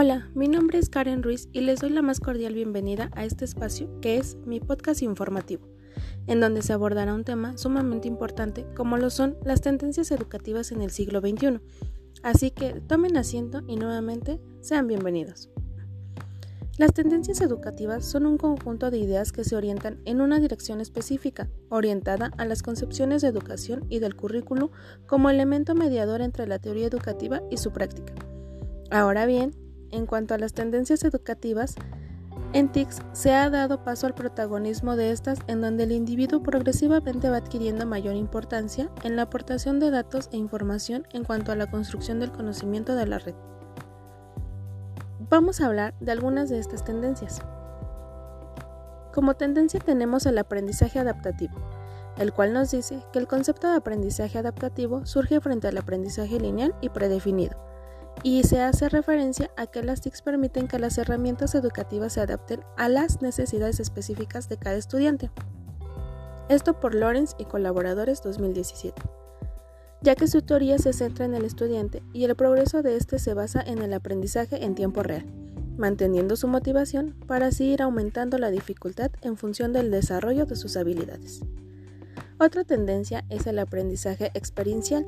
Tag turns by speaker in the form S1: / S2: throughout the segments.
S1: Hola, mi nombre es Karen Ruiz y les doy la más cordial bienvenida a este espacio que es mi podcast informativo, en donde se abordará un tema sumamente importante como lo son las tendencias educativas en el siglo XXI. Así que tomen asiento y nuevamente sean bienvenidos. Las tendencias educativas son un conjunto de ideas que se orientan en una dirección específica, orientada a las concepciones de educación y del currículo como elemento mediador entre la teoría educativa y su práctica. Ahora bien, en cuanto a las tendencias educativas, en TICS se ha dado paso al protagonismo de estas en donde el individuo progresivamente va adquiriendo mayor importancia en la aportación de datos e información en cuanto a la construcción del conocimiento de la red. Vamos a hablar de algunas de estas tendencias. Como tendencia tenemos el aprendizaje adaptativo, el cual nos dice que el concepto de aprendizaje adaptativo surge frente al aprendizaje lineal y predefinido, y se hace referencia a que las TICs permiten que las herramientas educativas se adapten a las necesidades específicas de cada estudiante. Esto por Lawrence y colaboradores 2017, ya que su teoría se centra en el estudiante y el progreso de éste se basa en el aprendizaje en tiempo real, manteniendo su motivación para así ir aumentando la dificultad en función del desarrollo de sus habilidades. Otra tendencia es el aprendizaje experiencial.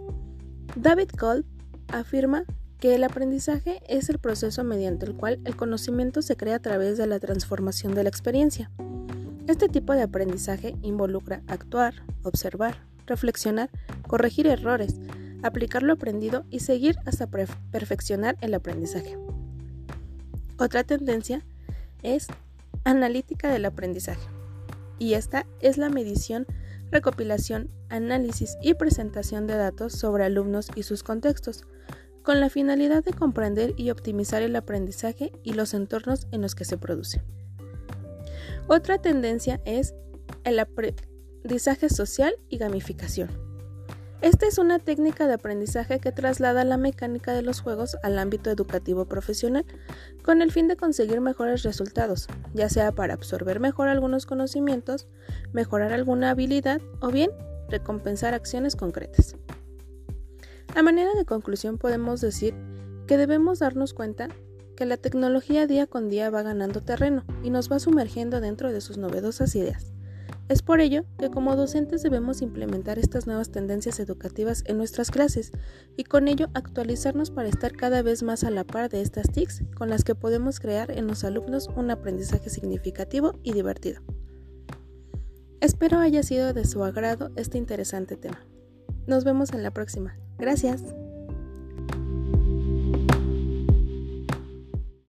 S1: David Cole afirma que el aprendizaje es el proceso mediante el cual el conocimiento se crea a través de la transformación de la experiencia. Este tipo de aprendizaje involucra actuar, observar, reflexionar, corregir errores, aplicar lo aprendido y seguir hasta perfeccionar el aprendizaje. Otra tendencia es analítica del aprendizaje, y esta es la medición, recopilación, análisis y presentación de datos sobre alumnos y sus contextos, con la finalidad de comprender y optimizar el aprendizaje y los entornos en los que se produce. Otra tendencia es el aprendizaje social y gamificación. Esta es una técnica de aprendizaje que traslada la mecánica de los juegos al ámbito educativo profesional, con el fin de conseguir mejores resultados, ya sea para absorber mejor algunos conocimientos, mejorar alguna habilidad o bien recompensar acciones concretas. A manera de conclusión podemos decir que debemos darnos cuenta que la tecnología día con día va ganando terreno y nos va sumergiendo dentro de sus novedosas ideas. Es por ello que como docentes debemos implementar estas nuevas tendencias educativas en nuestras clases y con ello actualizarnos para estar cada vez más a la par de estas TICs con las que podemos crear en los alumnos un aprendizaje significativo y divertido. Espero haya sido de su agrado este interesante tema. Nos vemos en la próxima. Gracias.